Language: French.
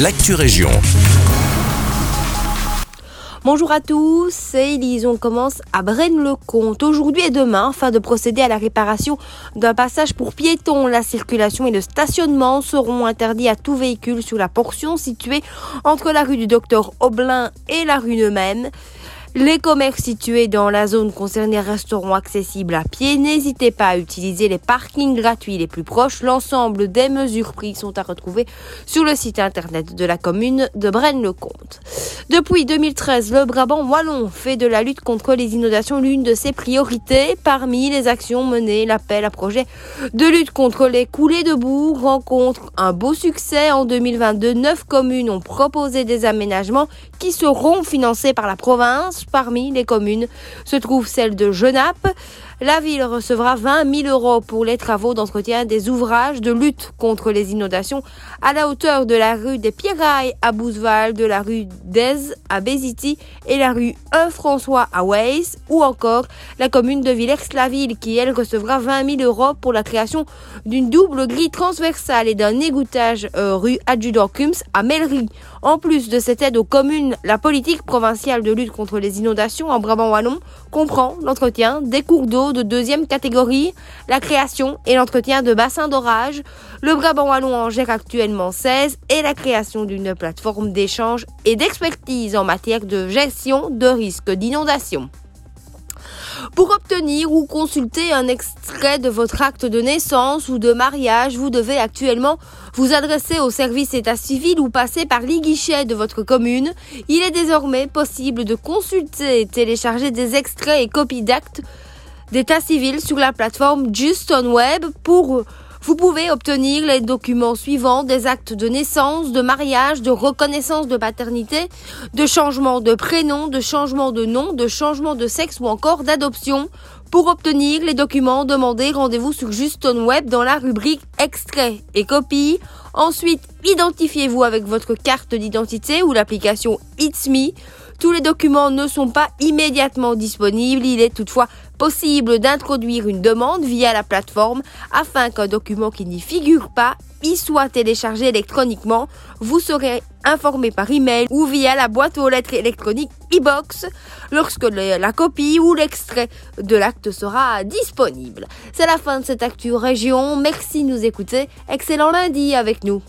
l'actu région. Bonjour à tous, c'est Elise. On commence à Braine-le-Comte. Aujourd'hui et demain, afin de procéder à la réparation d'un passage pour piétons, la circulation et le stationnement seront interdits à tout véhicule sur la portion située entre la rue du Docteur Aublin et la rue Neumaine. Les commerces situés dans la zone concernée resteront accessibles à pied. N'hésitez pas à utiliser les parkings gratuits les plus proches. L'ensemble des mesures prises sont à retrouver sur le site internet de la commune de Braine-le-Comte. Depuis 2013, le Brabant wallon fait de la lutte contre les inondations l'une de ses priorités. Parmi les actions menées, l'appel à projet de lutte contre les coulées de boue rencontre un beau succès. En 2022, neuf communes ont proposé des aménagements qui seront financés par la province parmi les communes se trouve celle de Genappe. La ville recevra 20 000 euros pour les travaux d'entretien des ouvrages de lutte contre les inondations à la hauteur de la rue des Pierrailles à Bouzeval, de la rue d'Aise à Béziti et la rue 1 François à Weiss ou encore la commune de Villers-la-Ville qui elle recevra 20 000 euros pour la création d'une double grille transversale et d'un égouttage euh, rue Adjudant Kums à Mellery. En plus de cette aide aux communes, la politique provinciale de lutte contre les inondations en Brabant Wallon comprend l'entretien des cours d'eau de deuxième catégorie, la création et l'entretien de bassins d'orage. Le Brabant Wallon en gère actuellement 16 et la création d'une plateforme d'échange et d'expertise en matière de gestion de risques d'inondation. Pour obtenir ou consulter un extrait de votre acte de naissance ou de mariage, vous devez actuellement vous adresser au service état civil ou passer par l'e-guichet de votre commune. Il est désormais possible de consulter et télécharger des extraits et copies d'actes d'état civil sur la plateforme Just on Web pour vous pouvez obtenir les documents suivants des actes de naissance, de mariage, de reconnaissance de paternité, de changement de prénom, de changement de nom, de changement de sexe ou encore d'adoption. Pour obtenir les documents demandés, rendez-vous sur Juston Web dans la rubrique Extrait et copie. Ensuite, identifiez-vous avec votre carte d'identité ou l'application It's Me. Tous les documents ne sont pas immédiatement disponibles. Il est toutefois possible d'introduire une demande via la plateforme afin qu'un document qui n'y figure pas y soit téléchargé électroniquement. Vous serez informé par email ou via la boîte aux lettres électroniques e-box lorsque la copie ou l'extrait de l'acte sera disponible. C'est la fin de cette actu région. Merci de nous écouter. Excellent lundi avec nous.